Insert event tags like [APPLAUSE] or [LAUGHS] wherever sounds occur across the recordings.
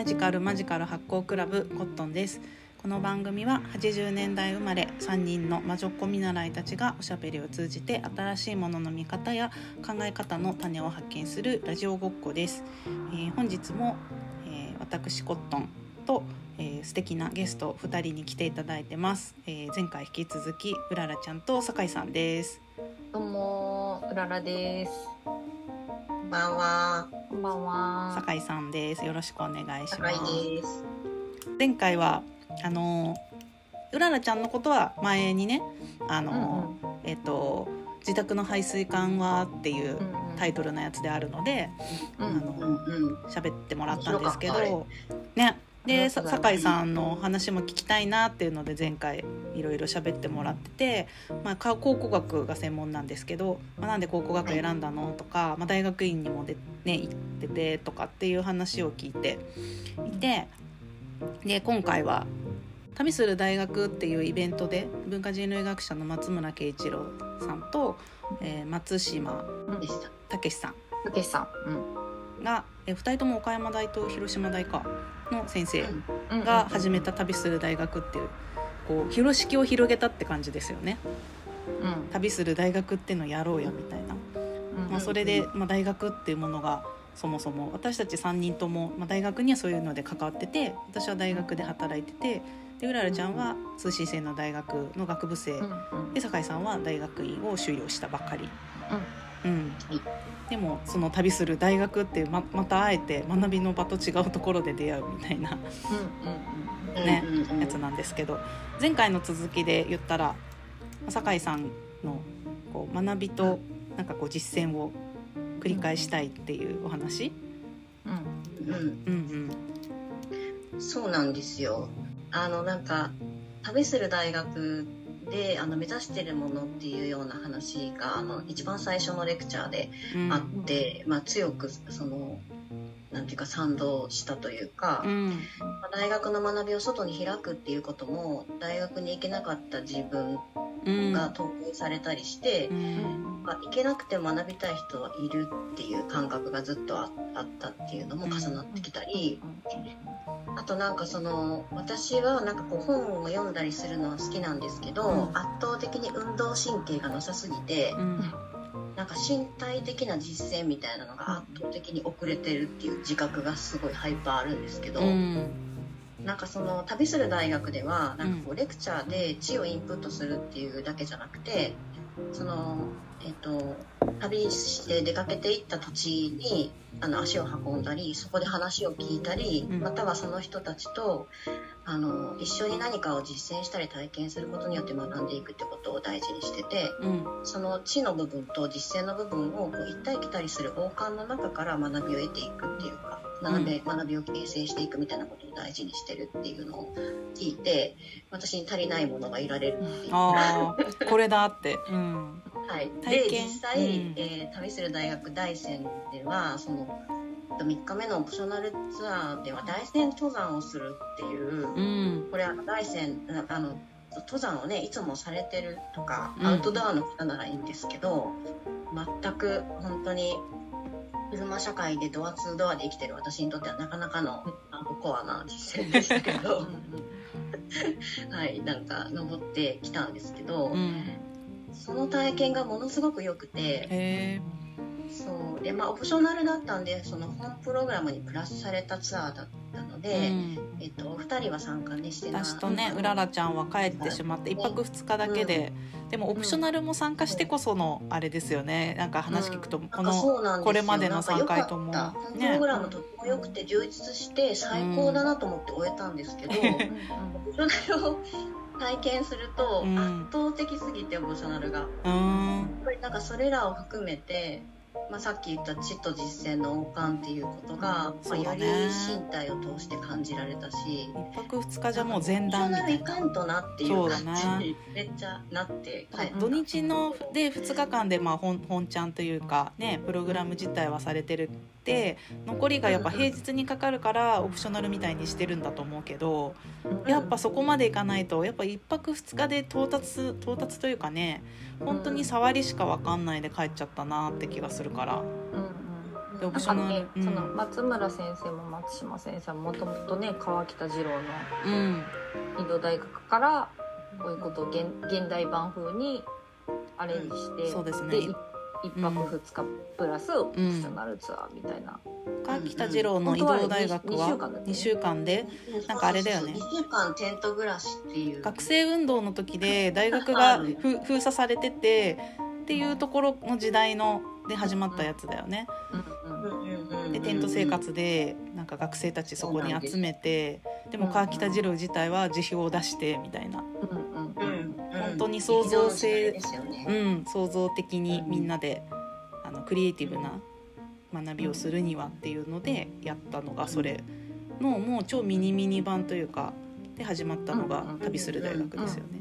ラジカルマジカル発行クラブコットンですこの番組は80年代生まれ3人の魔女っ子見習いたちがおしゃべりを通じて新しいものの見方や考え方の種を発見するラジオごっこです、えー本日も、えー私コットンと、えー素敵なゲスト2人に来ていただいてます、えー前回引き続きうららちゃんと酒井さんですどうも、うららです。こんばんは。こんばんは。酒井さんです。よろしくお願いし高ます。いです。前回はあのうららちゃんのことは前にねあの、えっ、と自宅の排水管はっていうタイトルのやつであるので、うんうんあのうん。うん。喋ってもらったんですけどねで酒井さんの話も聞きたいなっていうので前回いろいろ喋ってもらってて、まあ、か考古学が専門なんですけど、まあ、なんで考古学選んだのとか、まあ、大学院にもで、ね、行っててとかっていう話を聞いていてで今回は「旅する大学」っていうイベントで文化人類学者の松村慶一郎さんと、えー松島。武さんたけしさん。が、え2人とも岡山大と広島大かの先生うん。が始めた旅する大学っていうこう広敷を広げたって感じですよねうん。旅する大学ってのをやろうよみたいな、うん。まあ、それで、まあ、大学っていうものがそもそも私たち3人とも、まあ、大学にはそういうので関わってて私は大学で働いててでうららちゃんは通信制の大学の学部生。で酒井さんは大学院を修了したばかり、うんはいでもその旅する大学ってままたあえて学びの場と違うところで出会うみたいなやつなんですけど前回の続きで言ったら酒井さんのこう学びとなんかこう実践を繰り返したいっていうお話、うん。うん。うんそうなんですよ。あのなんか旅する大学であの目指してるものっていうような話があの一番最初のレクチャーでうんうん。あって、まあ強くそのなんていうか賛同したというか、うん。まあ大学の学びを外に開くっていうことも大学に行けなかった自分うん。が投稿されたりして、うん。まあ、行けなくても学びたい人はいるっていう感覚がずっとああったっていうのも重なってきたり、あとなんかその私はなんかこう本を読んだりするのは好きなんですけど、うん。圧倒的に運動神経がなさすぎて、うんなんか身体的な実践みたいなのが圧倒的に遅れてるっていう自覚がすごいハイパーあるんですけど、うん。なんかその旅する大学ではなんかこうレクチャーで知をインプットするっていうだけじゃなくてそのえっと旅して出かけていった土地にあの足を運んだりそこで話を聞いたりうん。またはその人たちとあの一緒に何かを実践したり体験することによって学んでいくってことを大事にしててうん。その知の部分と実践の部分をこう行ったり来たりする王冠の中から学びを得ていくっていうか学び,、学びを形成していくみたいなことを大事にしてるっていうのを聞いて私に足りないものがいられるっていう。これだって。うん。はい、で実際、うん。えー旅する大学大山ではその3日目のオプショナルツアーでは大山登山をするっていう、うん。これは大山あの登山をねいつもされてるとか、うん。アウトドアの方ならいいんですけど全く本当に車社会でドアツードアで生きてる私にとってはなかなかのあのコアな実践でしたけど。[LAUGHS] はいなんか登ってきたんですけど、うん。その体験がものすごく良くてそう。でまあオプショナルだったんでその本プログラムにプラスされたツアーだったので、うん。えっと、お二人は参加ねしてな。い私とねうららちゃんは帰ってしまって1泊2日だけで、でもオプショナルも参加してこそのあれですよね。なんか話聞くとこのこれまでの3回ともね。本プログラムとても良くて充実して最高だなと思って終えたんですけど、オプショナルを体験するとうん。圧倒的すぎてオプショナルが。うん。やっぱりなんかそれらを含めて、まあ、さっき言った知と実践の王冠っていうことが、まあ、よりね身体を通して感じられたし1泊2日じゃもう前段みたいな。かんとなっていう感そうだなじにめっちゃなって帰った土日ので2日間でまあ本本ちゃんというかねプログラム自体はされてるって残りがやっぱ平日にかかるからオプショナルみたいにしてるんだと思うけどやっぱそこまでいかないとやっぱ1泊2日で到達到達というかね本当に触りしか分かんないで帰っちゃったなって気がするから。うでオプなんかねショナル、、うん。その松村先生も松島先生ももともとね川北二郎のうん。移動大学からこういうことを現現代版風にアレンジして、そうですね。い一泊二日プラスオプショナルツアーみたいな、川北二郎の移動大学は本当はね。2週間でなんかあれだよね。2週間テント暮らしっていう。学生運動の時で大学がふ封鎖されててっていうところの時代ので始まったやつだよね。でテント生活でなんか学生たちそこに集めてでも川北二郎自体は辞表を出してみたいな、本当に創造性うん、創造的にみんなであのクリエイティブな学びをするにはっていうのでやったのがそれのもう超ミニミニ版というかで始まったのが旅する大学ですよね。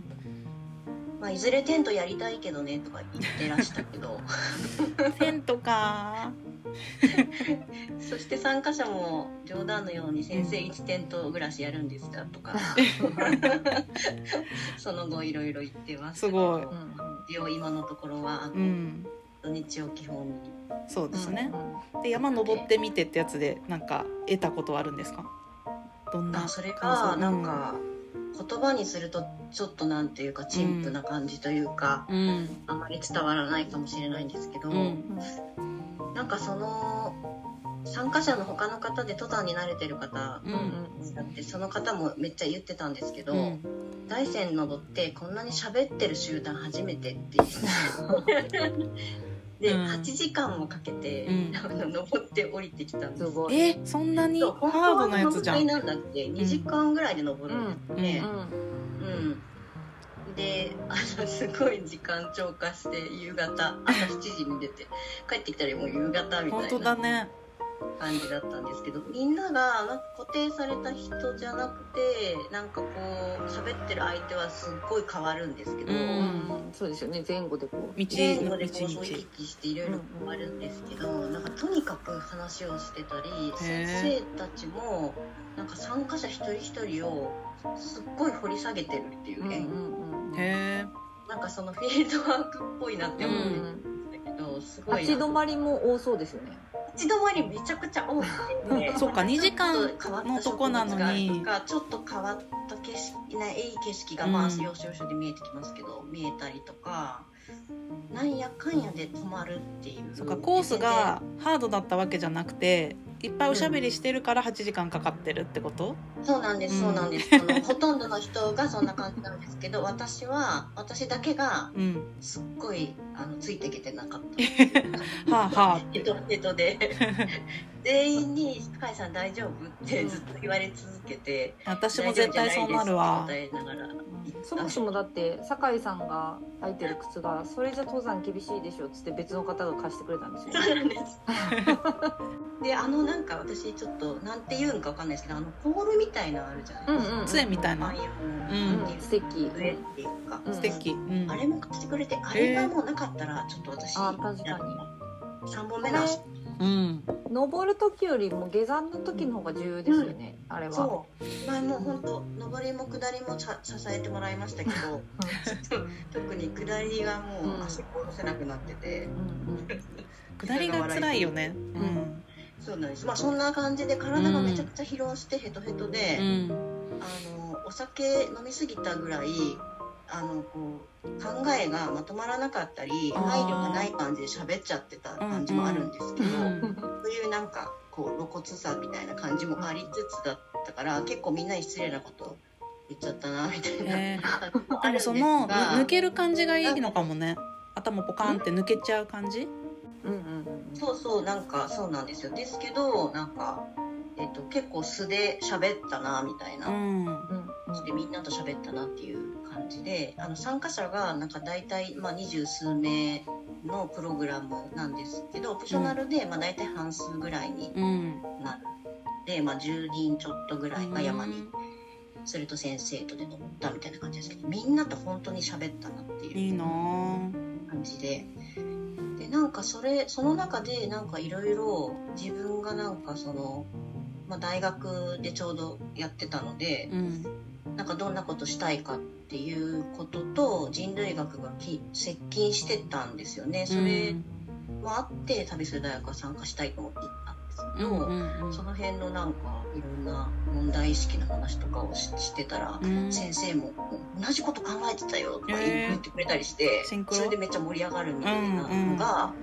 まあ、いずれテントやりたいけどねとか言ってらしたけど。テントか。[LAUGHS] そして参加者も冗談のように先生1テント暮らしやるんですか？とか。[LAUGHS] その後いろいろ言ってます。すごい。うん。今のところはうん。土日を基本に。そうですね。う。んで山登ってみてってやつでなんか得たことはあるんですか？どんなあそれがなんか言葉にするとちょっとなんていうか陳腐な感じというか、うん。あまり伝わらないかもしれないんですけど、うん。なんかその参加者の他の方で登山に慣れてる方だってその方もめっちゃ言ってたんですけど、うん。大山登ってこんなに喋ってる集団初めてっていう [LAUGHS] で、うん。8時間もかけて、うん。あの登って降りてきたんです。すごい。えそんなにハードなやつじゃん。本当はなんだって2時間ぐらいで登るんですね、うんうん。であのすごい時間超過して夕方朝7時に出て帰ってきたらもう夕方み本当だたいなね。感じだったんですけどみんながなんか固定された人じゃなくてなんかこう喋ってる相手はすっごい変わるんですけど、うんうんそうですよね。前後でこう道前後のでこう行道き来していろいろ変わるんですけど、なんかとにかく話をしてたり先生たちもなんか参加者一人一人をすっごい掘り下げてるっていうね、うんうんうん。なんかそのフィールドワークっぽいなって思うんうんだけど、すごい立ち止まりも多そうですよね。立ち止まりめちゃくちゃ多くて、そうか2時間のとこなのにちょっと変わった植物がちょっと変わった景色ねいい景色がまあうん要所要所で見えてきますけど、見えたりとかなんやかんやで止まるっていうそうかコースがハードだったわけじゃなくていっぱいおしゃべりしてるから8時間かかってるってこと？そうなんですそうなんです、[LAUGHS] ほとんどの人がそんな感じなんですけど私は私だけがうん。すっごいあのついていけてなかった [LAUGHS] はあはあ。ヘトヘトで [LAUGHS] 全員に「深井さん大丈夫?」ってずっと言われ続けて私も絶対そうなるわ。答えながらそもそもだって酒井さんが履いてる靴がそれじゃ登山厳しいでしょっつって別の方が貸してくれたんですよそうなんです。[LAUGHS] で、あのなんか私ちょっとなんて言うんかわかんないですけど、あのポールみたいなのあるじゃないですか。うんうん杖みたいなああ。いううんの、うん素敵上っていうか、うん素敵。うんあ。れも貸してくれて、あれがもうなかったらちょっと私、あ確かに三本目なんです。うん。登る時よりも下山の時の方が重要ですよね、あれはそう。前も本当上りも下りもさ支えてもらいましたけど、[LAUGHS] 特に下りがもう足下ろせなくなってて、うん下りが辛いよね。うん。そうなんです。まあそんな感じで体がめちゃくちゃ疲労してヘトヘトで。うん。あのお酒飲みすぎたぐらいあのこう考えがまとまらなかったり配慮がない感じで喋っちゃってた感じもあるんですけど、うんそういうなんかこう露骨さみたいな感じもありつつだったから結構みんなに失礼なこと言っちゃったなみたいなへ感じもあでもその抜ける感じがいいのかもね。頭ポカンって抜けちゃう感じ？うんうんそうそうなんかそうなんですよですけどなんか、えっと結構素で喋ったなみたいな。うん。うんうんでみんなと喋ったなっていう感じであの参加者がなんか大体、まあ、二十数名のプログラムなんですけどオプショナルで、まあ、大体半数ぐらいにうん。なるで、まあ、10人ちょっとぐらいが山にそれと先生とで登ったみたいな感じですけどみんなと本当に喋ったなっていう。感じで。でなんかそれその中でなんかいろいろ自分がなんかその、まあ、大学でちょうどやってたので、うん。なんかどんなことしたいかっていうことと人類学がき接近してたんですよね。それもあって旅する大学は参加したいと思って行ったんですけど、うんうんその辺のなんかいろんな問題意識の話とかをししてたら、うん。先生も同じこと考えてたよとか言ってくれたりして、シンクロそれでめっちゃ盛り上がるみたいなのが、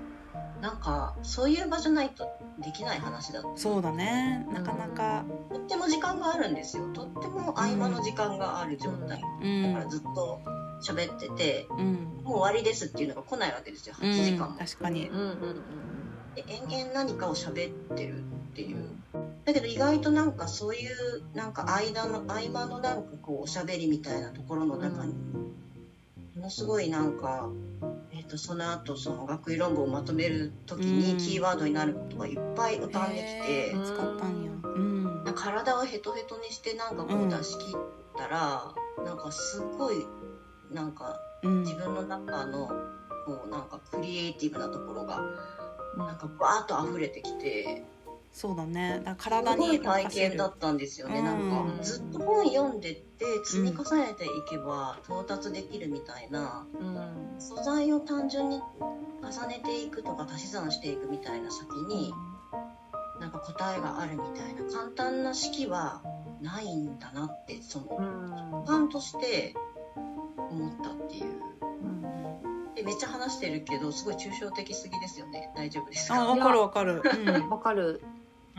なんかそういう場じゃないとできない話だったそうだね。なかなか。とっても時間があるんですよ。とっても合間の時間がある状態、うん。だからずっと喋っててうん。もう終わりですっていうのが来ないわけですよ。8時間も、確かに。うんうんうん。で延々何かを喋ってるっていう。だけど意外となんかそういうなんか間の合間のなんかこうおしゃべりみたいなところの中にものすごいなんか、えっとその後その学位論文をまとめる時うん。にキーワードになることがいっぱい浮かんできて、へー使ったんや。うん。なんか体をヘトヘトにしてなんかこう出し切ったら、なんかすごいなんかうん。自分の中のこうなんかクリエイティブなところがうんなんかバーッと溢れてきてそうだね。だから体すごいに体験だったんですよね、うん。なんかずっと本読んでって積み重ねていけば到達できるみたいな、うん。素材を単純に重ねていくとか足し算していくみたいな先になんか答えがあるみたいな簡単な式はないんだなってそのうん。一般として思ったっていう。うん。でめっちゃ話してるけどすごい抽象的すぎですよね。大丈夫ですか？あわかるわかる。うん。[LAUGHS] わかる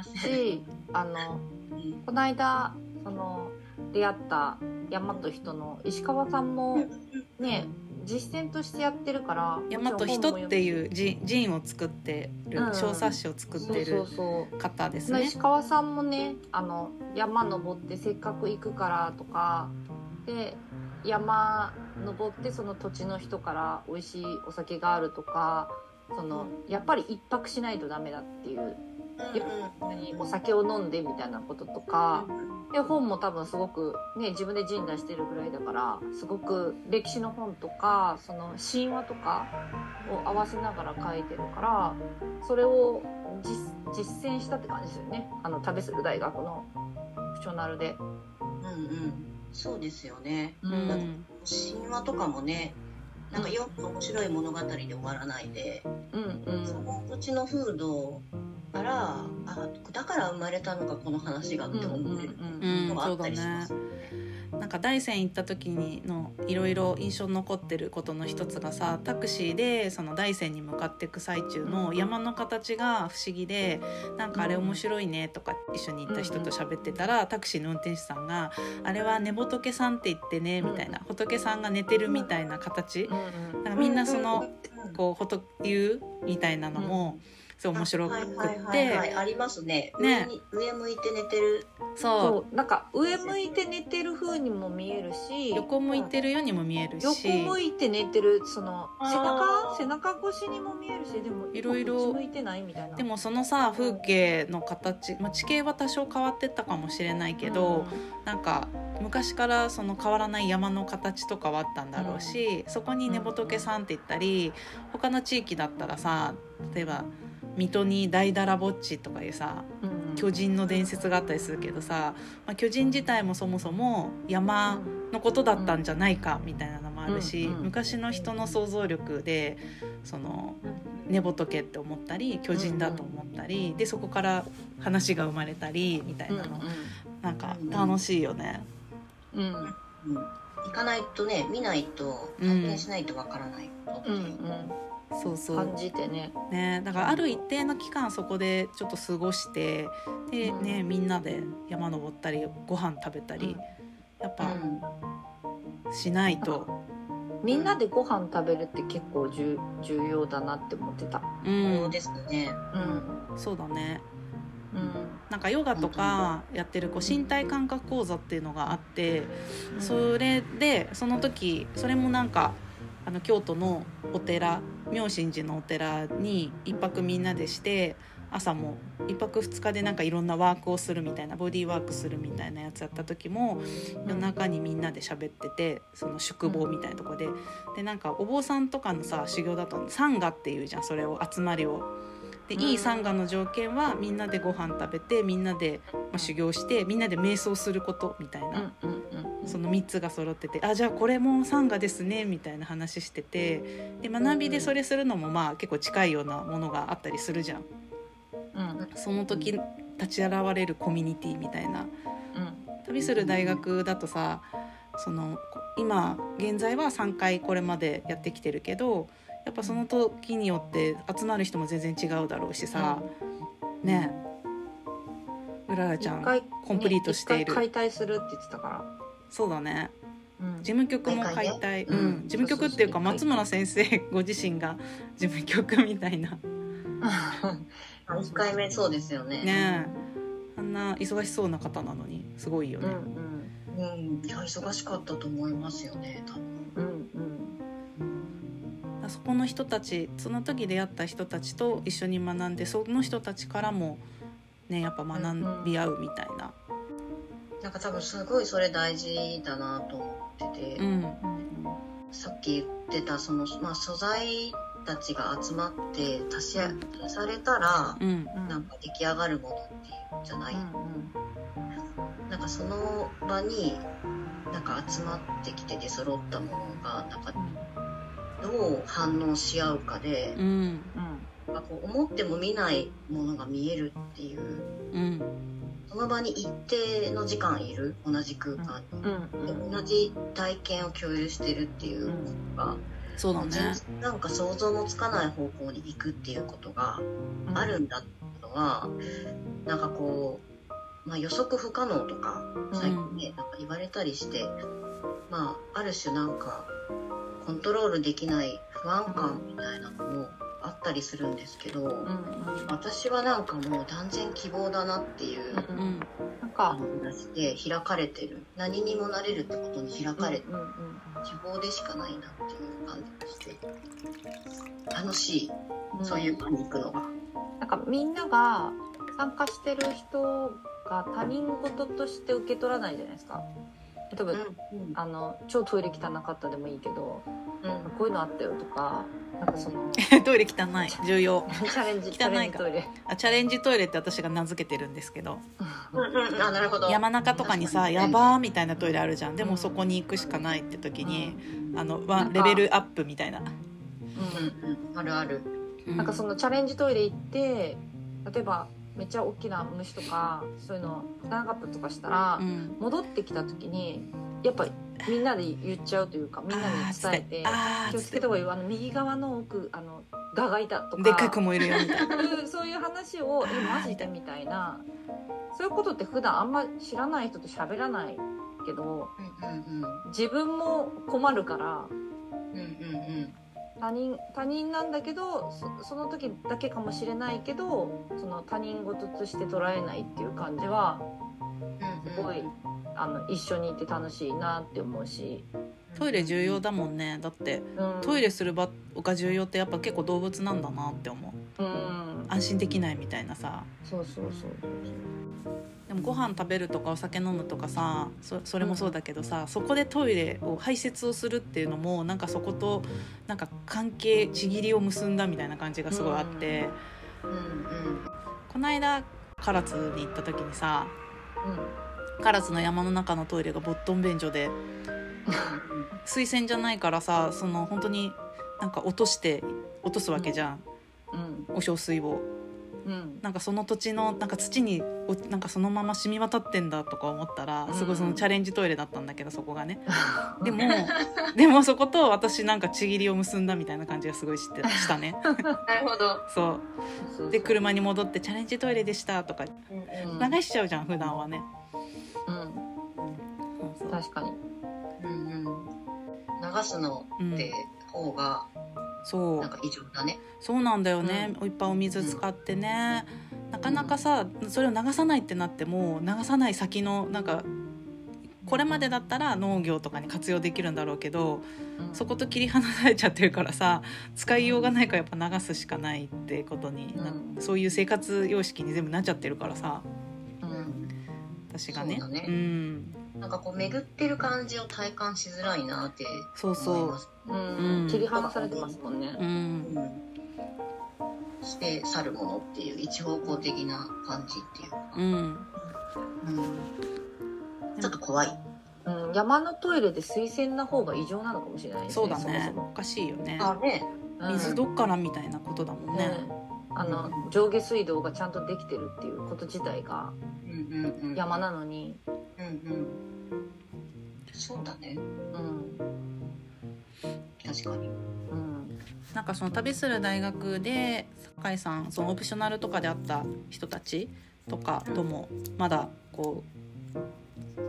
しあのうんこの間その出会った山と人の石川さんもね実践としてやってるから山と人ってういうジジンを作ってるうん。小冊子を作ってる方ですね。石川さんもねあの山登ってせっかく行くからとかで山登ってその土地の人から美味しいお酒があるとかそのやっぱり一泊しないとダメだっていう何お酒を飲んでみたいなこととか。で本も多分すごくね自分で陣出してるぐらいだからすごく歴史の本とかその神話とかを合わせながら書いてるからそれを実実践したって感じですよね。あの旅する大学のプショナルで。うんうん。そうですよね。ううんん神話とかもねなんかよく面白い物語で終わらないで、うんその土地の風土からあだから生まれたのがこの話がって思えるうんのがあったりします、なんか大山行った時にのいろいろ印象に残ってることの一つがさタクシーでその大山に向かっていく最中の山の形が不思議でなんかあれ面白いねとか一緒に行った人と喋ってたらタクシーの運転手さんが「あれは寝仏さんって言ってね」みたいな。仏さんが寝てるみたいな形。うんなんかみんなそのうんこう仏言うみたいなのもすごい面白くはいはいはいはってい。ありますね。ね。上向いて寝てる。そう。そうなんか上向いて寝てる風にも見えるし。横向いてるようにも見えるし。横向いて寝てるその背中？背中越しにも見えるし。でもいろいろ。向いてないみたいな。でもそのさ風景の形、まあ、地形は多少変わってったかもしれないけど、なんか昔からその変わらない山の形とかはあったんだろうし、そこに寝仏さんって言ったり他の地域だったらさ例えば水戸に大だらぼっちとかいうさうんうん。巨人の伝説があったりするけどさ、まあ、巨人自体もそもそも山のことだったんじゃないかみたいなのもあるし、うんうん昔の人の想像力でその寝仏って思ったり巨人だと思ったり、でそこから話が生まれたりみたいなの、なんか楽しいよね。うん。うん。うん行かないとね見ないと体験しないとわからないことうんってそうそう。感じてね。ね、だからある一定の期間そこでちょっと過ごしてで、うん。ね、みんなで山登ったりご飯食べたり、やっぱしないと、みんなでご飯食べるって結構重重要だなって思ってた。う、そうんですね。うん。そうだね。うん。なんかヨガとかやってるこう身体感覚講座っていうのがあってそれでその時それもなんかあの京都のお寺妙心寺のお寺に一泊みんなでして朝も一泊二日でなんかいろんなワークをするみたいなボディーワークするみたいなやつやった時も夜中にみんなで喋っててその宿坊みたいなとこででなんかお坊さんとかのさ修行だとサンガっていうじゃんそれを集まりを。でいいサンガの条件はみんなでご飯食べてみんなで、まあ、修行してみんなで瞑想することみたいな。うんうんうんその3つが揃っててあじゃあこれもサンガですねみたいな話しててで学びでそれするのもまあ結構近いようなものがあったりするじゃん。うん。その時立ち現れるコミュニティみたいな。うん。旅する大学だとさその今現在は3回これまでやってきてるけどやっぱその時によって集まる人も全然違うだろうしさ、ね。えうららちゃん一回コンプリートしている。解体するって言ってたからそうだね。うん。事務局も解体、うん。うん。事務局っていうか松村先生ご自身が事務局みたいな。[LAUGHS] 1回目そうですよね。ねえ。あんな忙しそうな方なのにすごいようんね。うん、いや忙しかったと思いますよね。多分。うんうん。あそこの人たちその時出会った人たちと一緒に学んでその人たちからもねやっぱ学び合うみたいな。なんか多分すごいそれ大事だなと思ってて、うんうんさっき言ってたその、まあ、素材たちが集まって足し足されたらうん。うんなんか出来上がるものっていうんじゃない、うんなんかその場になんか集まってきて出揃ったものがなんかどう反応し合うかでう、ん。うんなんかこう思っても見ないものが見えるっていうの場に一定の時間いる同じ空間に。うんうんで同じ体験を共有してるっていうことが、そうだね。なんか想像もつかない方向に行くっていうことがあるんだっていうのは、なんかこう、まあ、予測不可能とか最近ね、なんか言われたりして、まあ、ある種なんかコントロールできない不安感みたいなのもあったりするんですけど、うんうん。私はなんかもう断然希望だなっていう話で開かれてる。何にもなれるってことに開かれてうんうん希望でしかないなっていう感じがして。楽しい。うん。そういう場に行くのが。なんかみんなが参加してる人が他人事として受け取らないじゃないですか例えば、うん。あの超トイレ汚かったでもいいけどうん。こういうのあったよとかなんかその [LAUGHS] トイレ汚い。重要。チャレンジ汚いトイレ。あチャレンジトイレって私が名付けてるんですけど。うん。うんあなるほど。山中とかにさ「確かやばー」みたいなトイレあるじゃん。でもそこに行くしかないって時にあのワンレベルアップみたいな。うん。うん。あるある。なんかそのチャレンジトイレ行って例えばめっちゃ大きな虫とかそういうの汚かったとかしたら、うん。戻ってきた時にやっぱみんなで言っちゃうというかみんなに伝えて気をつけた方がいい。よあの右側の奥あのガがいたとかでっかい雲いるよみたいな。うんそういう話を「えマジで?」みたいな。そういうことって普段あんま知らない人と喋らないけどうんうん。自分も困るからうんうんうん他人他人なんだけどそその時だけかもしれないけどその他人事として捉えないっていう感じはうんすごい、あの一緒にいて楽しいなって思うし、トイレ重要だもんね。だってうん、トイレする場が重要ってやっぱ結構動物なんだなって思う。うん。安心できないみたいなさ。そうそうそうでもご飯食べるとかお酒飲むとかさそそれもそうだけどさ、そこでトイレを排泄をするっていうのもなんかそことなんか関係ちぎりを結んだみたいな感じがすごいあって、うん。うんこの間唐津に行った時にさ唐津の山の中のトイレがボットン便所で水洗じゃないからさその本当になんか落として落とすわけじゃん、うん。お小水を。うん。なんかその土地のなんか土におなんかそのまま染み渡ってんだとか思ったらすごいそのチャレンジトイレだったんだけどそこがね。[LAUGHS] でもでもそこと私なんかちぎりを結んだみたいな感じがすごいしてしたね。[LAUGHS] なるほど。そそうう。で車に戻って「チャレンジトイレでした」とかうんうん。流しちゃうじゃん普段はね。うん。そうそう。確かにうんうん。流すのって方がそう。なんか異常だね。そうなんだよね、いっぱいお水使ってね、なかなかさそれを流さないってなっても流さない先のなんかこれまでだったら農業とかに活用できるんだろうけどうん。そこと切り離されちゃってるからさ使いようがないからやっぱ流すしかないってことにな、うん。そういう生活様式に全部なっちゃってるからさ。うん。私がね。そうだね。んなんかこう巡ってる感じを体感しづらいなってそうそ思います。うん。うん切り離されてますもんね。ううん。うんして去るものっていう一方向的な感じっていうか、うん。うん。ちょっと怖い。うん、山のトイレで水洗な方が異常なのかもしれないですねそうだね。そもおかしいよね。あね。水どっからみたいなことだもんね、ねあの上下水道がちゃんとできてるっていうこと自体がうんうんうん。山なのに、うんうん。そうだね。うん。確かに。うん。なんかその旅する大学で酒井さんそのオプショナルとかで会った人たちとかともまだこ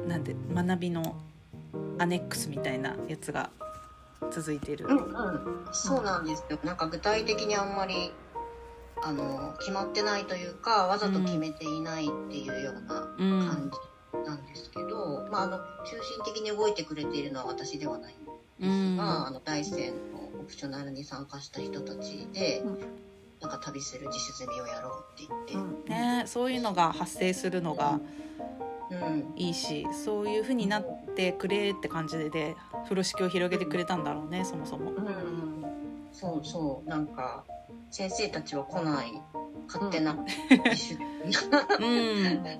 うなんで学びのアネックスみたいなやつが続いている。うんうん。そうなんですよ。なんか具体的にあんまりあの決まってないというかわざと決めていないっていうようなうん。感じなんですけど、まああの中心的に動いてくれているのは私ではないんですうん。が、あの大山のオプショナルに参加した人たちで、うん。なんか旅する自主済みをやろうって言って、ね、そういうのが発生するのがうん。いいしそういう風になってくれって感じで風呂敷を広げてくれたんだろうねそもそも。うん。そうそうなんか先生たちは来ない。勝手なうん。[LAUGHS]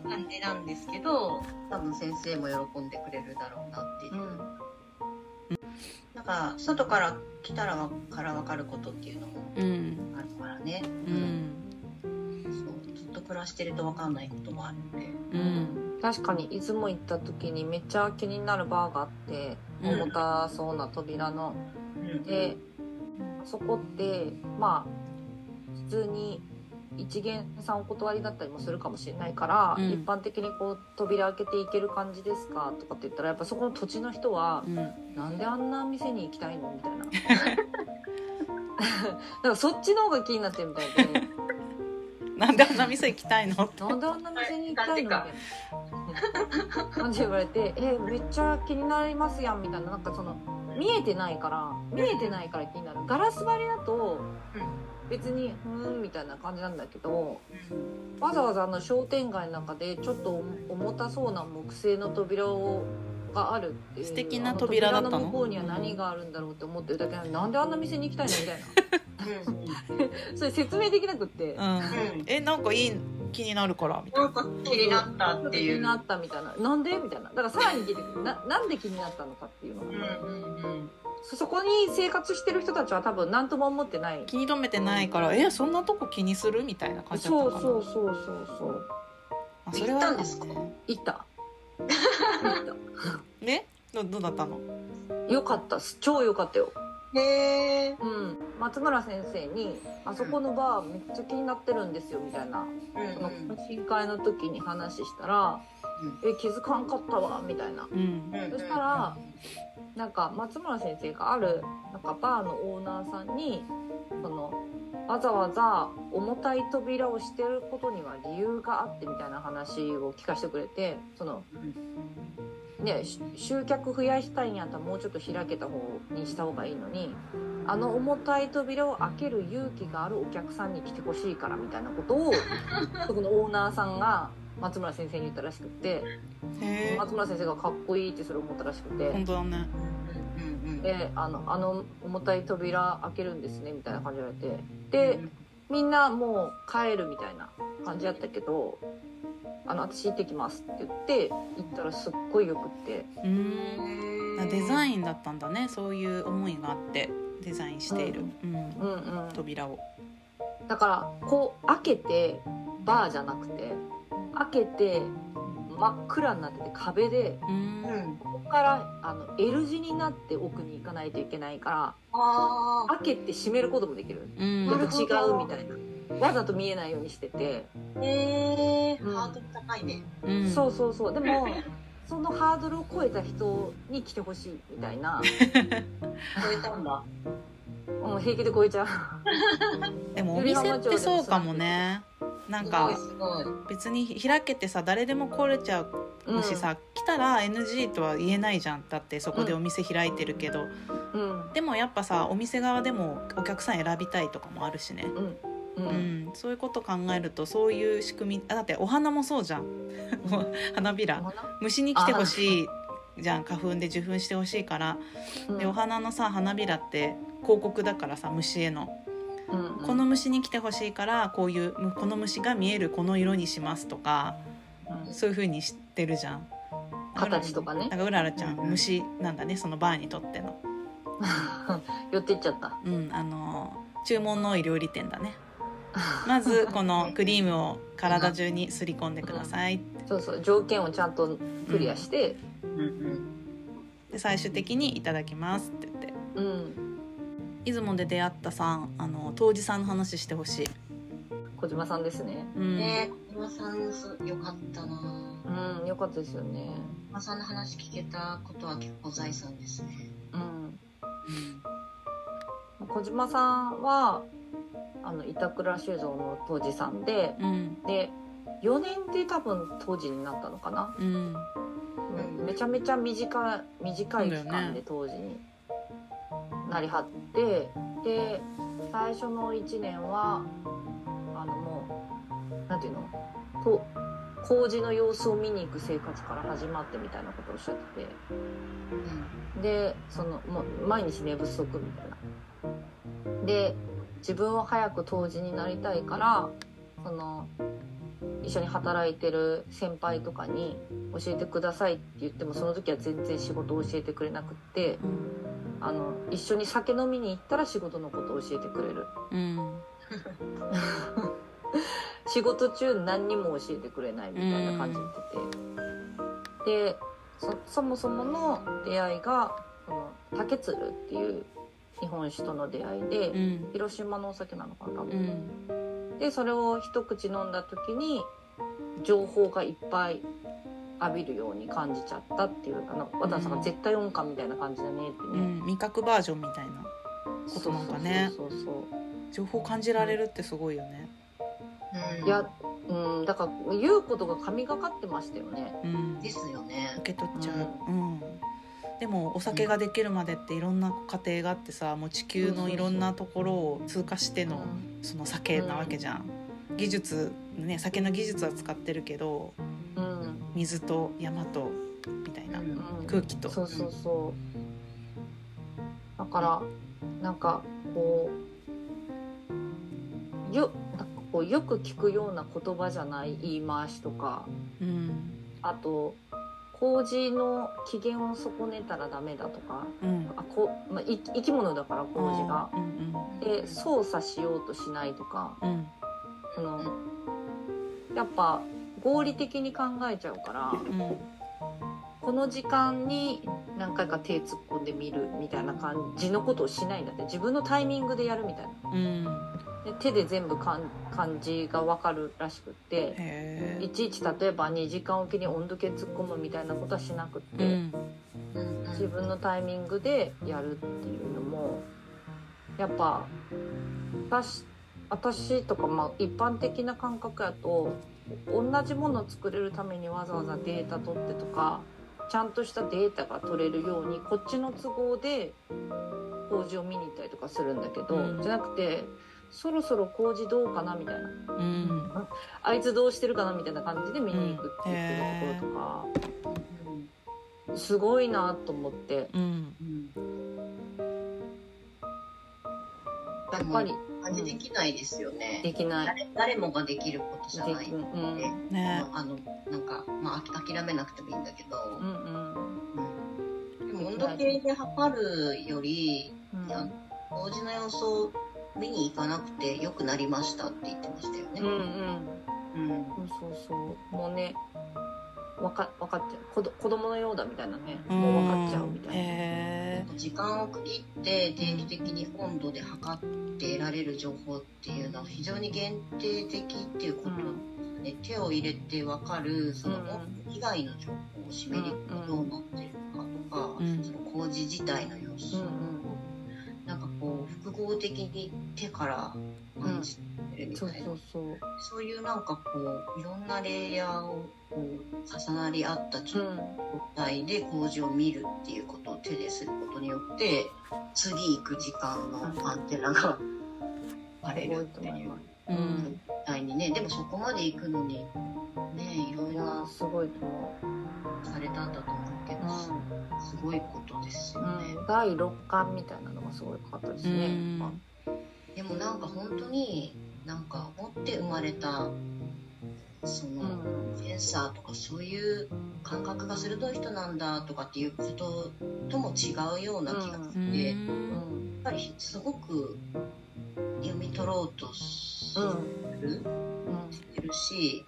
感じなんですけど多分先生も喜んでくれるだろうなっていう。う、ん。なんか外から来たらわから分かることっていうのもうん。あるからね、うん。そうずっと暮らしてると分かんないこともあるんで。うん。確かに出雲行った時にめっちゃ気になるバーがあってうん。重たそうな扉の、うん。であそこってまあ普通に一元さんお断りだったりもするかもしれないから、うん。一般的にこう扉開けていける感じですかとかって言ったらやっぱそこの土地の人はう、ん。なんであんな店に行きたいのみたいな。[LAUGHS] [LAUGHS] だからそっちの方が気になってるみたいで。なんであんな店行きたいの？なんであんな店に行きたいのみたいな。感じで言われてえめっちゃ気になりますやんみたいな。なんかその見えてないから見えてないから気になる。ガラス張りだと別にふーんみたいな感じなんだけどわざわざあの商店街の中でちょっと重たそうな木製の扉をがあるっていう素敵な扉だったの？の向こうには何があるんだろうって思ってるだけなのになんであんな店に行きたいのみたいな。[LAUGHS] それ説明できなくって。うん。うん。えなんかいい気になるからみたいな。んか気になったっていう。気になったみたいな。なんでみたいな。だからさらに聞いてくるななんで気になったのかっていうの。が、うんうんうん。そそこに生活してる人たちは多分何とも思ってない。な気に留めてないからえそんなとこ気にするみたいな感じだったそうのかな。そうそうそうそうあそれは行ったんですか？[LAUGHS] 行った。行っ [LAUGHS] ね？どどうだったの？たよかったっす。超よかったよへえうん。松村先生に「あそこのバーめっちゃ気になってるんですよ」みたいな。その懇親会の時に話したら「え気づかんかったわ」みたいな。うん。そしたらなんか松村先生があるなんかバーのオーナーさんにそのわざわざ重たい扉をしてることには理由があってみたいな話を聞かせてくれてそのねし集客増やしたいんやったらもうちょっと開けた方にした方がいいのにあの重たい扉を開ける勇気があるお客さんに来てほしいからみたいなことを [LAUGHS] そこのオーナーさんが松村先生に言ったらしくって。松村先生がかっこいいってそれ思ったらしくて。本当だね。であのあの重たい扉開けるんですねみたいな感じで言われて。でみんなもう帰るみたいな感じやったけど「あの私行ってきます」って言って行ったらすっごいよくって。うーんデザインだったんだね。そういう思いがあってデザインしている、うん。うん。うん扉を。だからこう開けてバーじゃなくて開けて真っ暗になってて壁でううん。んここからあの L 字になって奥に行かないといけないかあら開けて閉めることもできる。うん。違うみたいなわざと見えないようにしてて。あへえうん。ハードル高いね。うん。そうそうそう。でも [LAUGHS] そのハードルを超えた人に来てほしいみたいな、超えたんだ。うん、平気で超えちゃう。[LAUGHS] でもお店ってそうかもね。なんか別に開けてさ誰でも来れちゃうしさ、来たら NG とは言えないじゃん。だってそこでお店開いてるけど、うんうん。でもやっぱさお店側でもお客さん選びたいとかもあるしね、うんううん。んそういうこと考えるとそういう仕組みあだってお花もそうじゃん。[LAUGHS] 花びら。虫に来てほしいじゃん。花粉で受粉してほしいから。うん。でお花のさ花びらって広告だからさ虫への。うんこの虫に来てほしいからこういうこの虫が見えるこの色にしますとかうん。そういう風にしてるじゃん。形とかね。なんかうららちゃん。虫なんだねそのバーにとっての。[LAUGHS] 寄ってっちゃった。うんあの注文の多い料理店だね [LAUGHS] まずこのクリームを体中にすり込んでください。そうそう条件をちゃんとクリアして。うんうん。で最終的に「いただきます」って言って。うん。出雲で出会ったさんあの当時さんの話してほしい、小島さんですね。うん。ねえ小島さんすよかったな。うんよかったですよね。小島さんの話聞けたことは結構財産ですね。うん。小島さんはあの板倉酒造の当時さんでうん。で4年で多分当時になったのかな、うん。うんめちゃめちゃ短い短い期間で当時になりはってで最初の1年はあのもうなんていうの？と麹の様子を見に行く生活から始まってみたいなことをおっしゃってて。でそのもう毎日寝不足みたいな。で自分は早く杜氏になりたいからその一緒に働いてる先輩とかに教えてくださいって言ってもその時は全然仕事を教えてくれなくってあの一緒に酒飲みに行ったら仕事のことを教えてくれる。うん。[LAUGHS] 仕事中何にも教えてくれないみたいな感じでてて。でそそもそもの出会いがこの竹鶴っていう日本酒との出会いで、うん。広島のお酒なのかな多う分、ん。でそれを一口飲んだ時に情報がいっぱい浴びるように感じちゃったっていうあの渡辺さんが絶対音感みたいな感じだねってね、うん。味覚バージョンみたいなことなんかね。そうそうそう情報感じられるってすごいよね。うん。いやうん。だから言うことが神がかってましたよね。うん。ですよね。受け取っちゃう。うんでもお酒ができるまでっていろんな過程があってさもう地球のいろんなところを通過してのその酒なわけじゃん。技術ね酒の技術は使ってるけどうん、うん。水と山とみたいなうん。空気と。そうそうそう。だからなんかこうよなんかこうよく聞くような言葉じゃない言い回しとか。うん。あと麹の機嫌を損ねたらダメだとかうん。あこ、まあ、い生き物だから麹が。うんで操作しようとしないとかうんうん。そのやっぱ合理的に考えちゃうからうん。この時間に何回か手突っ込んでみるみたいな感じのことをしないんだって。自分のタイミングでやるみたいな。うんで手で全部かん感じが分かるらしくっていちいち例えば2時間おきに温度計突っ込むみたいなことはしなくって、うん。うん自分のタイミングでやるっていうのもやっぱ私私とかまあ一般的な感覚やと同じものを作れるためにわざわざデータ取ってとかちゃんとしたデータが取れるようにこっちの都合で工事を見に行ったりとかするんだけど、うん。じゃなくてそろそろ工事どうかなみたいな。うん。あいつどうしてるかなみたいな感じで見に行くって言ってるところとか、すごいなと思って。うん。やっぱり。感じできないですよね。できない。誰誰もができることじゃない。できうんでね。あのなんか、まあ、あき諦めなくてもいいんだけど、うんうんでも温度計で測るよりうん。いや麹の様子を見に行かなくて良くなりましたって言ってましたよね。うんうん。うん。そうそう。もうねわかわかっちゃう。子ど子供のようだみたいなね。うん。もう分かっちゃうみたいな。へ時間を区切って定期的に温度で測って得られる情報っていうのは非常に限定的っていうことですね、手を入れて分かるそのうん温度以外の情報を湿りがどうなってるのかとか、うんその麹自体の様子。を、うんこう複合的に手から感じてるみそうたいな、そうそうそう。いうなんかこういろんなレイヤーをこう重なり合った状うん。態で麹を見るっていうことを手ですることによって次行く時間のアンテナがバレるっていうえうんみたいにね。でもそこまで行くのにねいろいろーすごいと思されたんだと思うけど、すごいことですう、よね。うん、第六感みたいなのがすごいかったですね、でもなんか本当になんか持って生まれたそのうん。繊ンサーとかそういう感覚が鋭い人なんだとかっていうこととも違うような気がしうて、やっんうんぱりすごく読み取ろうとする、うん。してるし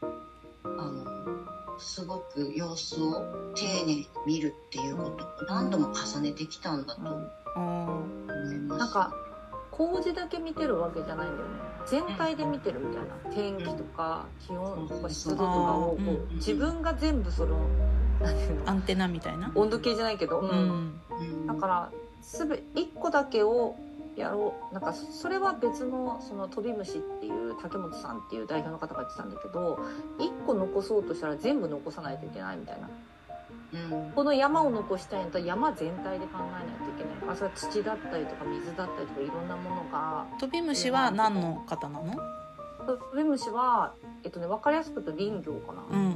あのすごく様子を丁寧に見るっていうことを何度も重ねてきたんだと思うん。います。なんか工事だけ見てるわけじゃないんだよね。全体で見てるみたいな。天気とか気温とか湿度とかをこうん。う自分が全部そのアンテナみたいな？温度計じゃないけど、うん。だからすべ1個だけをやろう。なんかそれは別のその飛び虫っていう竹本さんっていう代表の方が言ってたんだけど1個残そうとしたら全部残さないといけないみたいな。うん。この山を残したいんだったら山全体で考えないといけない。あそれは土だったりとか水だったりとかいろんなものが。飛び虫は何の方なの？飛び虫は、えっとね、分かりやすく言うと林業かな、うん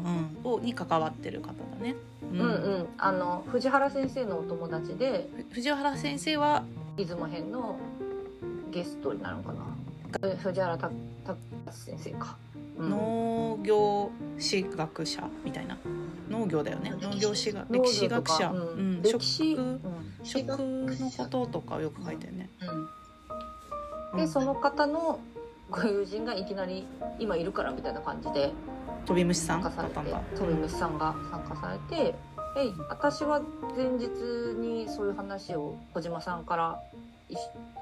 うん。をに関わってる方だね。ううんうん。あの藤原先生のお友達で。ふ藤原先生は出雲編のゲストになるのかな？藤原たた先生か、うん。農業史学者みたいな。農業だよね。農業史学農業歴史学者、ううん。ん、歴史、食うん。食のこととかをよく書いてるね、うん。でその方のご友人がいきなり今いるからみたいな感じで飛び虫さん参加されだ。ってたんだ飛び虫さんが参加されてで私は前日にそういう話を小島さんから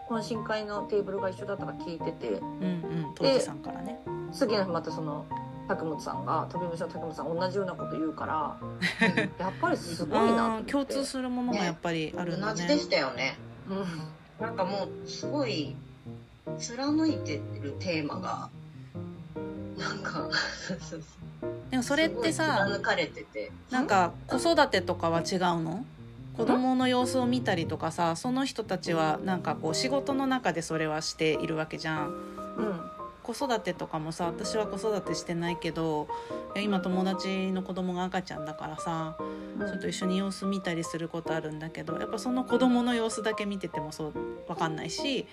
懇親会のテーブルが一緒だったから聞いててうんうん当時さんからね。次の日またその竹本さんが飛び虫の竹本さん同じようなこと言うから [LAUGHS] やっぱりすごいな共通するものがやっぱりあるんだね。同じでしたよね。うん。なんかもうすごい貫いてるテーマがなんかで [LAUGHS] もそれってさ貫かれてて。なんか子育てとかは違うの？子供の様子を見たりとかさその人たちはなんかこう仕事の中でそれはしているわけじゃん。うん。子育てとかもさ私は子育てしてないけど今友達の子供が赤ちゃんだからさうん。ちょっと一緒に様子見たりすることあるんだけどやっぱその子供の様子だけ見ててもそう分かんないしうん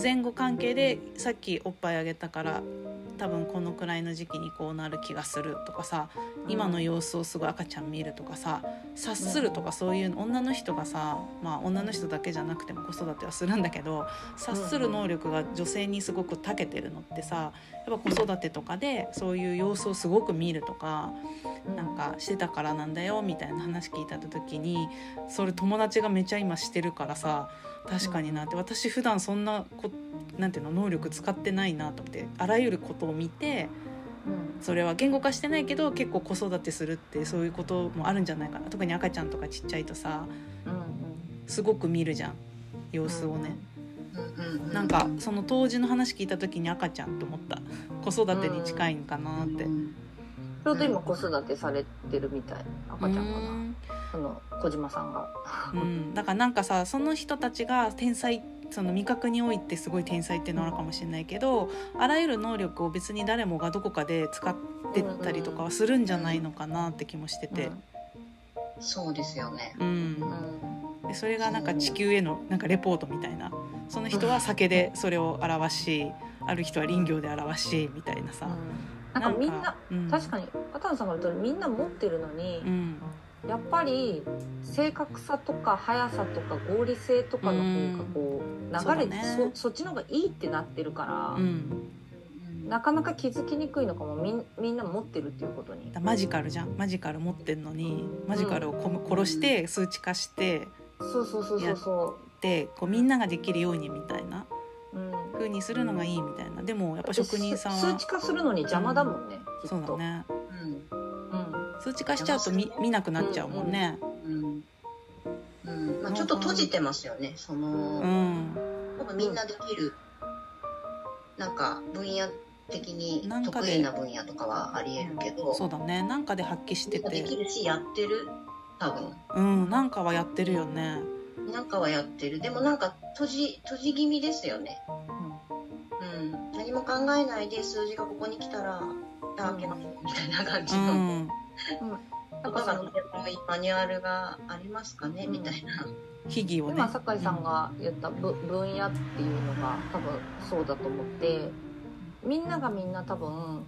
前後関係でさっきおっぱいあげたから多分このくらいの時期にこうなる気がするとかさ今の様子をすごい赤ちゃん見るとかさ察するとかそういう女の人がさまあ女の人だけじゃなくても子育てはするんだけど察する能力が女性にすごく長けてるのってさやっぱ子育てとかでそういう様子をすごく見るとかなんかしてたからなんだよみたいな話聞いた時にそれ友達がめちゃ今してるからさ確かになって私普段そんなこなんていうの能力使ってないなと思ってあらゆることを見てうん。それは言語化してないけど結構子育てするってそういうこともあるんじゃないかな。特に赤ちゃんとかちっちゃいとさうんすごく見るじゃん様子をね。うなんかその当時の話聞いた時に赤ちゃんと思った。子育てに近いんかなって。ちょうど今子育てされてるみたい。赤ちゃんかな。うん。その小島さんが。うん、だからなんかさその人たちが天才その味覚においてすごい天才っていうのはあるかもしれないけどあらゆる能力を別に誰もがどこかで使ってったりとかはするんじゃないのかなって気もしてて、そうですよね。うん。うんでそれがなんか地球へのなんかレポートみたいな。その人は酒でそれを表しある人は林業で表しみたいなさ、なんかみんなうん、確かに片野さんが言うとりみんな持ってるのにう、ん。やっぱり正確さとか速さとか合理性とかの方がこう流れね。そそっちの方がいいってなってるから、うん、なかなか気づきにくいのかもみんみんな持ってるっていうことに。だマジカルじゃん。マジカル持ってんのにマジカルをこむ殺して数値化してそうそうそうそうそでこうみんなができるようにみたいな。う、うん、風にするのがいいみたいな。でもやっぱ職人さんは。数値化するのに邪魔だもんね、きっと。そうだね。うん。うん。数値化しちゃうと見見なくなっちゃうもんね。うんうんまあ、ちょっと閉じてますよね。その、うん。多分みんなできる、なんか分野的に得意な分野とかはありえるけど、そうだね。なんかで発揮してできてるしやってる多分。うんなんかはやってるよね。なんかはやってる。でもなんか閉じ閉じ気味ですよね。うん。何も考えないで数字がここに来たらあ開けますみたいな感じの、うん。とかがとてもいいマニュアルがありますかね、うん。みたいな。秘技をね。今酒井さんが言ったぶ分野っていうのが多分そうだと思ってみんながみんな多分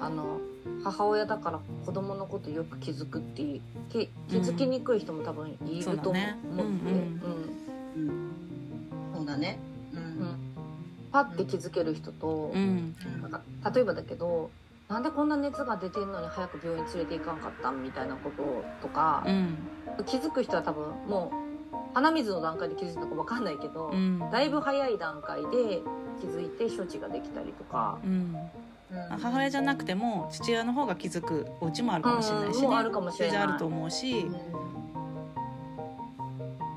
あの母親だから子供のことよく気づくっていう気気づきにくい人も多分いると思って、そうだね。うんうん。うんそうだね。うん。うん。パッて気づける人と、うん。なんか例えばだけどなんでこんな熱が出てんのに早く病院連れて行かんかったんみたいなこととかう、ん。気づく人は多分もう鼻水の段階で気づいたのか分かんないけど、うん。だいぶ早い段階で気づいて処置ができたりとか、うん母親じゃなくても父親の方が気づくお家もあるかもしれないしね。あるかもしれない。あると思うし。うん。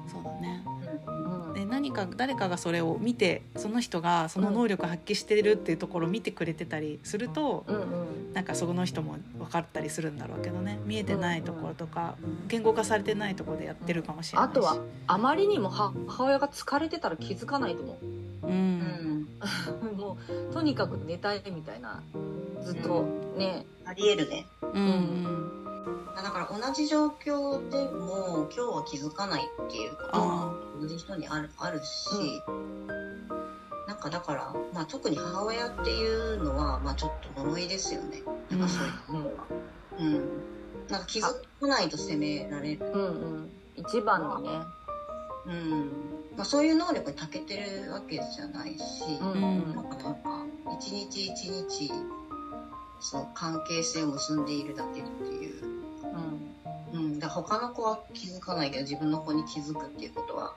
そうだね。うん。で何か誰かがそれを見てその人がその能力を発揮してるっていうところを見てくれてたりするとうんうん。なんかその人も分かったりするんだろうけどね。見えてないところとか言語化されてないところでやってるかもしれないし。あとはあまりにもは母親が疲れてたら気づかないと思ううん。ん。う [LAUGHS] もうとにかく寝たいみたいなずっとね、ありえるね。うん。うんだから同じ状況でも今日は気づかないっていうことは同じ人にあるあるし、なんかだから、まあ、特に母親っていうのは、まあ、ちょっと呪いですよね。なんかそういうのは。うん。なんか気づかないと責められる。うん。うん。一番にねうん。まあ、そういう能力に長けてるわけじゃないし、うん。うんなんかなんか一日一日その関係性を結んでいるだけっていう。うん。うん、だ他の子は気づかないけど自分の子に気づくっていうことは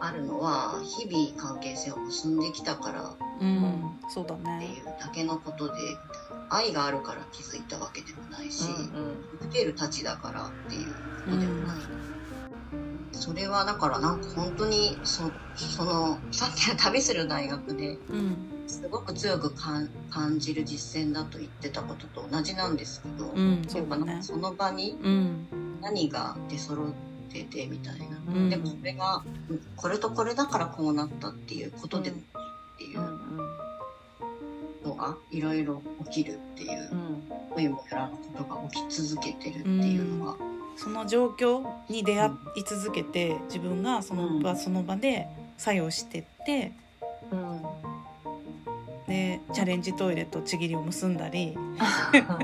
あるのは日々関係性を結んできたからっうん。そうだてねいうだけのことで愛があるから気づいたわけでもないし、うん受けるたちだからっていうことでもない、それはだからなんか本当にそそのさっきの旅する大学でうん。すごく強く感感じる実践だと言ってたことと同じなんですけど、うんそやっぱうだねなんかその場にうん。何が出揃っててみたいな、うん。でもそれがうんこれとこれだからこうなったっていうことでもっていううんのがいろいろ起きるっていううん。恋もやらぬことが起き続けてるっていうのが、その状況に出会い続けて自分がその場その場で作用してってうん。でチャレンジトイレとちぎりを結んだり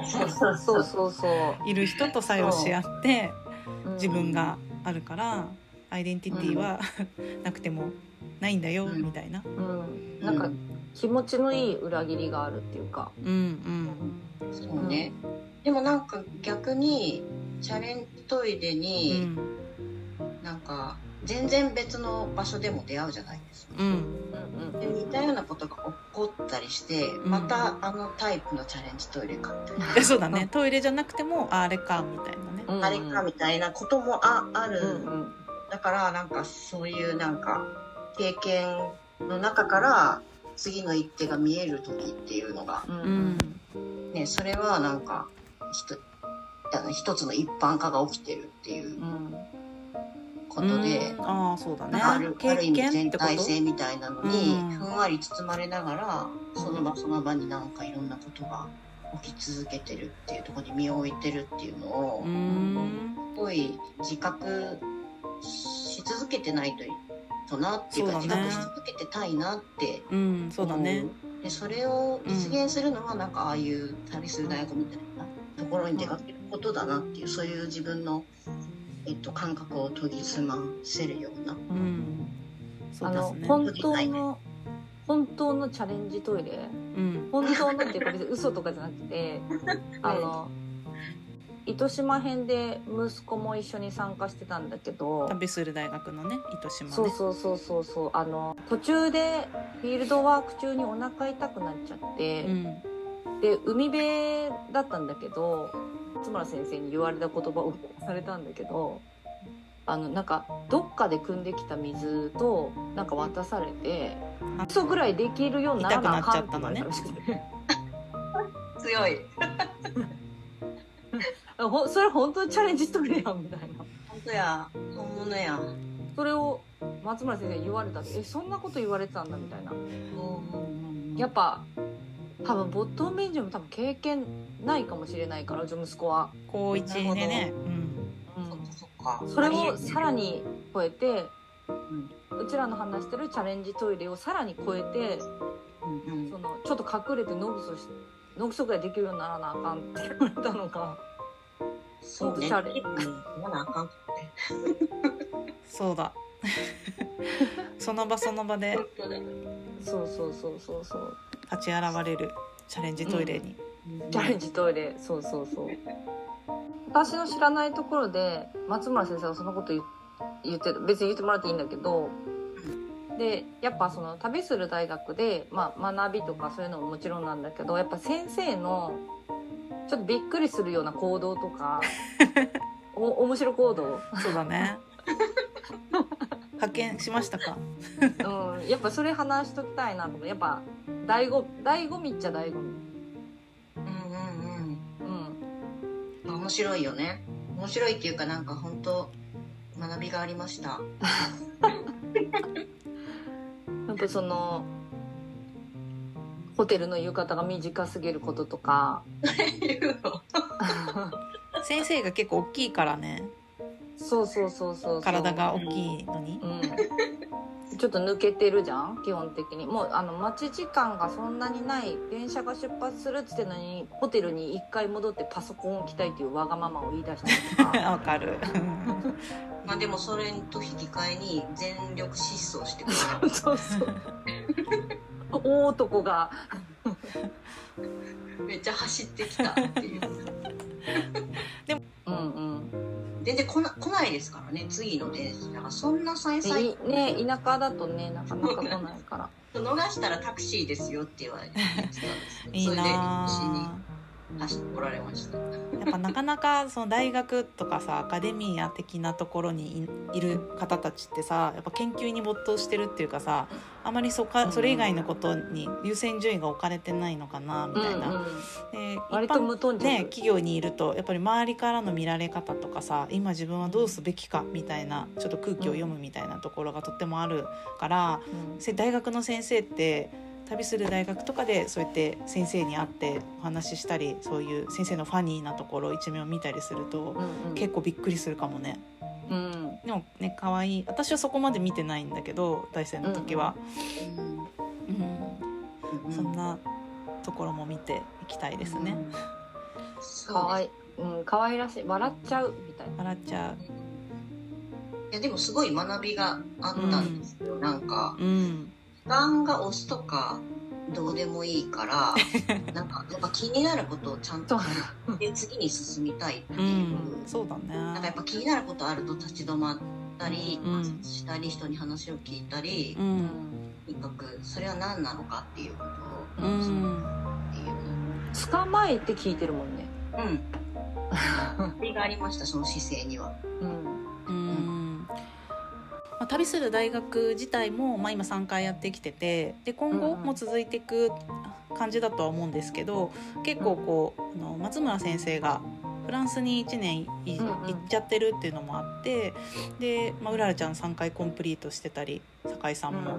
そうそうそう [LAUGHS] いる人と作用し合ってうん。自分があるからアイデンティティはなくてもないんだようん。みたいな。うん。なんか気持ちのいい裏切りがあるっていうか。うん。そうね、でもなんか逆にチャレンジトイレうんうに、ん。なんか全然別の場所でも出会うじゃないですか。うん。うんうん。で似たようなことが起こったりして、ん。またあのタイプのチャレンジトイレかみたいな、で [LAUGHS] そうだね。トイレじゃなくてもああれかみたいなね。うんあれかみたいなこともあある、うんうん。だからなんかそういうなんか経験の中から次の一手が見える時っていうのがううん。ん。ねそれはなんかあの一つの一般化が起きてるっていううん。ことで、うん。ああそうだね。あるある意味全体性みたいなのにうん。ふんわり包まれながらその場その場になんかいろんなことが起き続けてるっていうところに身を置いてるっていうのをうーん。すごい自覚し続けてないととなっていうか、自覚し続けてたいなってうんそうだね。でそれを実現するのはなんかああいう旅する大学みたいなところに出かけることだなっていうそういう自分の、えっと、感覚を研ぎ澄ませるような。うん。そうあのですね。本当の本当のチャレンジトイレ？うん。本当のっていうか別に嘘とかじゃなくて [LAUGHS] あの糸島編で息子も一緒に参加してたんだけど旅する大学のね糸島ね。そうそうそうそうそう。あの途中でフィールドワーク中にお腹痛くなっちゃって、うん。で海辺だったんだけど津村先生に言われた言葉を [LAUGHS] されたんだけどあのなんかどっかで汲んできた水となんか渡されてあそうぐらいできるようにならなあかんったのね言われたらしくて強い。[LAUGHS] ほそれ本当にチャレンジしとるやんみたいな。本当や。本物や。それを松村先生に言われたってえそんなこと言われてたんだみたいな。やっぱ多分ボットンベンジャーも多分経験ないかもしれないからうちの息子は、高一でね。そっかそっか。それをさらに超えてうん。うちらの話してるチャレンジトイレをさらに超えてうんうん。そのちょっと隠れてノブソし脳側ができるようにならなあかんって言われたのが。そうね。まだあかんくて。そうだ。その場その場で。そうそうそうそうそう。立ち現れるチャレンジトイレに、チャレンジトイレ。そうそうそう。私の知らないところで松村先生がそのこと言言ってた別に言ってもらっていいんだけど。でやっぱその旅する大学で、まあ、学びとかそういうのももちろんなんだけどやっぱ先生のちょっとびっくりするような行動とか [LAUGHS] お面白行動、そうだね。発見しましたか？うん、やっぱそれ話しときたいなとやっぱ醍醐醍醐味っちゃ醍醐味まあ面白いよね。面白いっていうかなんか本当学びがありました。やっぱそのホテルの浴衣が短すぎることとか。先生が結構大きいからね。そうそうそうそうそう。体が大きいのに。うん、ちょっと抜けてるじゃん？基本的に。もうあの待ち時間がそんなにない電車が出発するっつってのにホテルに一回戻ってパソコンを置きたいっていうわがままを言い出したりとか。[LAUGHS] わかる。まあでもそれと引き換えに全力疾走してくれる。[LAUGHS] そうそう。大男が。めっちゃ走ってきたっていう。[LAUGHS] 全然来な来ないですからね、次の電車が。そんな再々いね田舎だとねなかなか来ないから。[LAUGHS] 逃したらタクシーですよって言われてたんでそれでに。あ走ってこられました。やっぱなかなかその大学とかさアカデミア的なところにいいる方たちってさやっぱ研究に没頭してるっていうかさあまりそかそれ以外のことに優先順位が置かれてないのかなみたいな。うんうん。で一ね、企業にいるとやっぱり周りからの見られ方とかさ今自分はどうすべきかみたいなちょっと空気を読むみたいなところがとってもあるからうん。せ大学の先生って旅する大学とかでそうやって先生に会ってお話ししたりそういう先生のファニーなところ一面を見たりするとうんうん。結構びっくりするかもね。うん。でもね可愛い私はそこまで見てないんだけど大生の時は、うん。そんなところも見ていきたいですね。かわい。い、うん、可愛らしい。笑っちゃうみたいな。笑っちゃう。いやでもすごい学びがあったんですよ、なんか。うん時間が押すとかどうでもいいから [LAUGHS] なんかやっぱ気になることをちゃんとそうで次に進みたいってういう、ん、そうだね。なんかやっぱ気になることあると立ち止まったり、うんしたり人に話を聞いたり、う、うんんとにかくそれは何なのかっていうことうを、っていん、う捕まえて聞いてるもんねうん。[LAUGHS] ありがありました、その姿勢には。うんうん。まあ、旅する大学自体も、まあ、今3回やってきててで今後も続いていく感じだとは思うんですけど結構こうあの松村先生がフランスに1年行っちゃってるっていうのもあってで、まあ、うららちゃん3回コンプリートしてたり酒井さんも、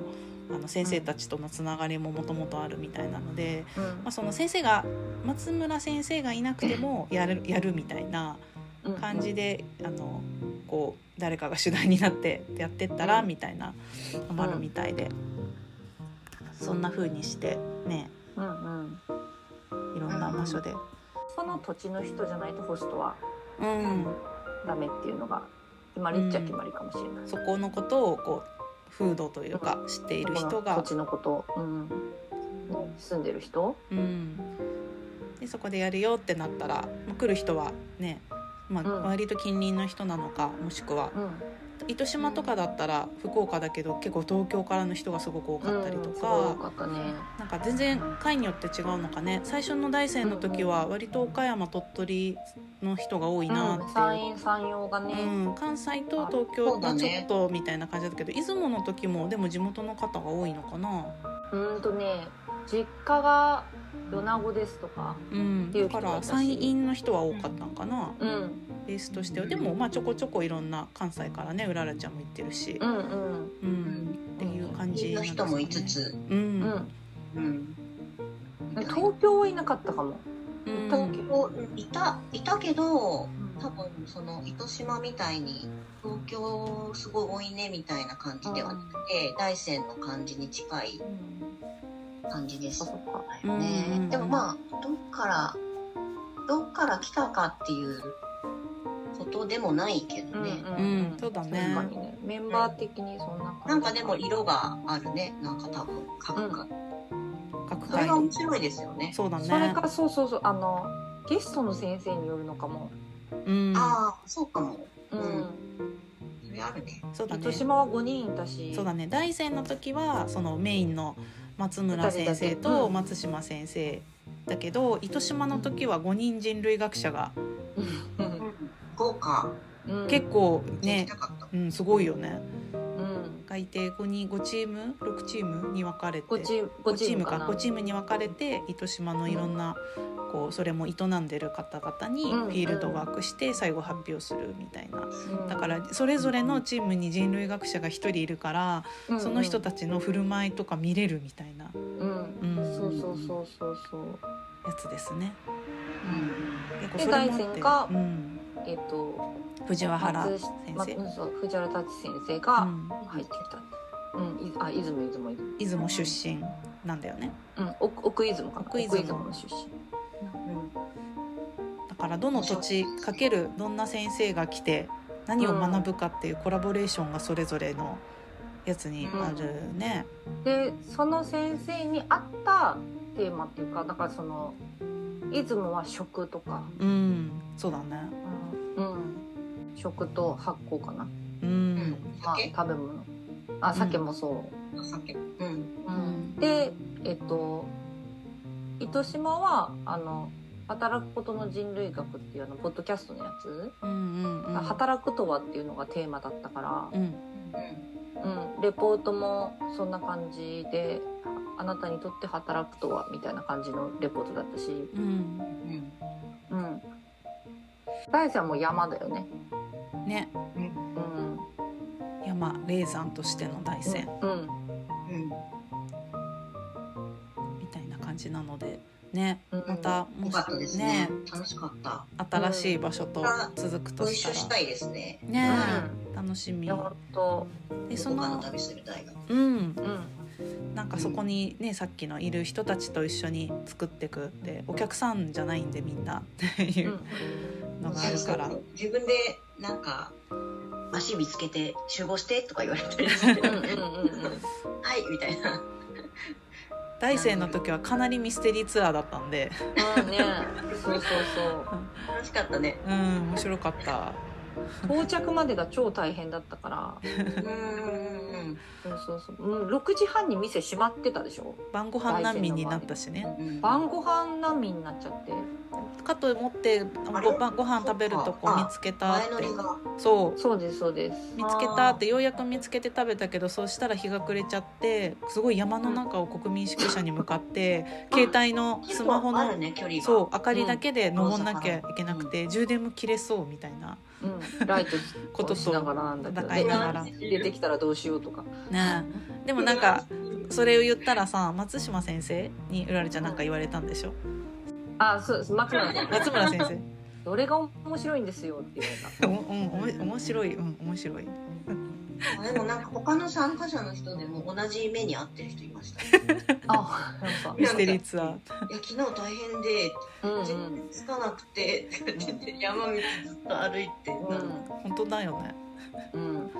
あの先生たちとのつながりももともとあるみたいなので、うん。まあ、その先生が松村先生がいなくてもやるやるみたいなうん感じであのこう誰かが主題になってやってったらうんみたいなのもあるみたいで、そんな風にしてね。うんうん。いろんな場所で、その土地の人じゃないとホストはうん、ダメっていうのが決まりっちゃ決まりかもしれない、そこのことをこう風土というか知っている人がそこの土地のこと、うん、住んでる人？うん、でそこでやるよってなったら、まあ来る人はね、まあ、うん。割と近隣の人なのかもしくはうん。糸島とかだったら福岡だけど結構東京からの人がすごく多かったりとか、かったね。なんか全然会によって違うのかね。最初の大生の時は割と岡山鳥取の人が多いなってう。ん。山陰山陽がね、うん、関西と東京がちょねっとみたいな感じだったけど、出雲の時もでも地元の方が多いのかな、うーんとね実家が米子ですとかうん、っていうだから山陰の人は多かったんかな、うん。ベースとしては。でもまあちょこちょこいろんな関西からねうららちゃんも行ってるし。う、んうん。うん。っていう感じね。人もいつつ、うん。うん。うん。東京はいなかったかも、うん。東京いた、いたけど、多分その糸島みたいに東京すごい多いねみたいな感じではなくて、大山の感じに近い感じです。ね。うんうんうん。でもまあどっからどっから来たかっていうことでもないけどね。うんそうだね。確かにね。メンバー的にそんな感じなんかでも色があるね。なんか多分各が、各それ回が面白いですよね。そうだね。それかそうそうそうあのゲストの先生によるのかも。うん。ああそうかも。うん、うん。それあるね。そうだね。糸島は5人いたし。そうだね。大山の時はそのメインの松村先生と松島先生だけど糸島の時は5人人類学者がうん。豪華。うん。結構ね。うんすごいよね。うんがいて5人5チーム6チームに分かれて5チーム5 5チームかな。5チームに分かれて糸島のいろんな、こうそれも営んでる方々にうんフィールドワークして最後発表するみたいな、うん。だからそれぞれのチームに人類学者が1人いるから、うんその人たちの振る舞いとか見れるみたいな。うん。うん。そうそうそうそうそう。やつですね。結構でそれもあって。うん、えっ、と藤原松先生、ま藤原達先生うがん、入ってきた。うん、いあ出雲出雲。出雲出身なんだよね。うん奥奥出雲か。な奥出雲の出身。だからどの土地かけるどんな先生が来て何を学ぶかっていうコラボレーションがそれぞれのやつにあるね。でその先生に合ったテーマっていうかだからその出雲は食とか、うん、そうだね。うん、食と発酵かな、うん、まあ、酒？食べ物。あ酒もそう。うん。うん。でえっと糸島はあの働くことの人類学っていうあのポッドキャストのやつ、うん、うん、うん。働くとはっていうのがテーマだったから、うん、うん。うん、レポートもそんな感じであなたにとって働くとはみたいな感じのレポートだったし、うん、うん。うん、大山も山だよね、ね、うん。山霊山としての大山。うん、うん。みたいな感じなので、ね、うん。またよもかったですね。楽しかった。新しい場所と続くとしたら、緒したいですね。ね、楽しみで、そのの、旅する大学。うん、うん。なんかそこにねさっきのいる人たちと一緒に作っていく。ってお客さんじゃないんでみんな。っていう。うんのがあるから、そうそう自分でなんか足見つけて集合してとか言われたりして、うんうんうんうん。はいみたいな。大生の時はかなりミステリーツアーだったんで。うんね。そうそう楽しかったね。うん面白かった。そう到着までが超大変だったから。うん。うんそうそうそう、うん、6時半に店閉まってたでしょ？晩ご飯難民になったしね。うんうん。晩ご飯難民になっちゃって。かと思ってあれ？ごご飯食べるとこ見つけたって。そう。そうですそうです。見つけたってようやく見つけて食べたけどそうしたら日が暮れちゃってすごい山の中を国民宿舎に向かって携帯のスマホのね。そう明かりだけで登んなきゃいけなくて充電も切れそうみたいなうん、ライトこととしながらなんだけど戦いながらで出てきたらどうしようとか。ねでもなんかそれを言ったらさ松島先生にうられちゃんなんか言われたんでしょ？あそうです。松村さん松村先生。[LAUGHS] どれが面白いんですよって言われた。[LAUGHS] おうんおも面白い。うん面白いあでもなんか他の参加者の人でも同じ目に遭ってる人いました。あなんか。ミステリーツアー。いや昨日大変でうんうん全然つかなくて、山道ずっと歩いて、本当だよね。ん。うん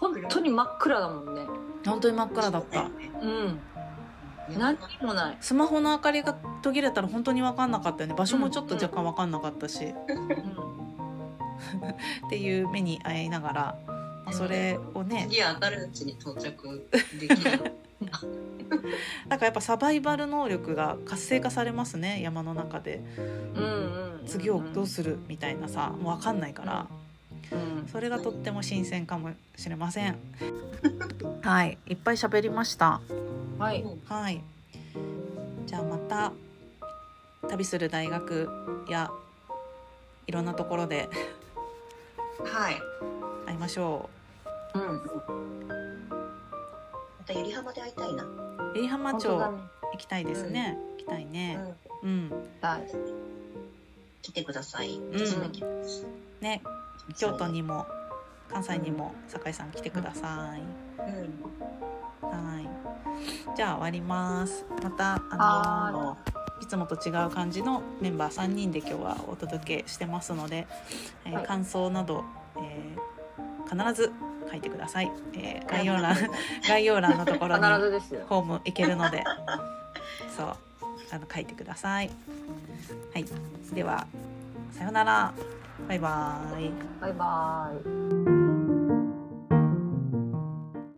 本当に真っ暗だもんね。本当に真っ暗だった。うん。何にもない。スマホの明かりが途切れたら本当に分かんなかったよね。場所もちょっと若干分かんなかったし、[LAUGHS] っていう目に遭いながら、まあそれをね。次当たるうちに到着できる。[LAUGHS] なんかやっぱサバイバル能力が活性化されますね山の中で。うんうんうん次をどうするみたいなさもう分かんないから。うん。それがとっても新鮮かもしれません。はいいっぱい喋りました。はい。はい。じゃあまた旅する大学やいろんなところではい。会いましょうん。またゆり浜で会いたいな。う由比浜町行きたいですね、行きたいね。うん。うん。はい来てください。ん。私も行きます。ね。京都。にも関西にも酒井さん来てください、うん。はい。じゃあ終わります。またあのい。つもと違う感じのメンバー3人で今日はお届けしてますので、えーはい。感想など、えー必ず書いてください、えー概要欄 [LAUGHS] 概要欄のところに必ずですよ。フォームいけるので。[LAUGHS] そう。あの書いてください。はい。ではさようなら。バイバイ。バイバイ